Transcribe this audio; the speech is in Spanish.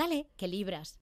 Dale, que libras.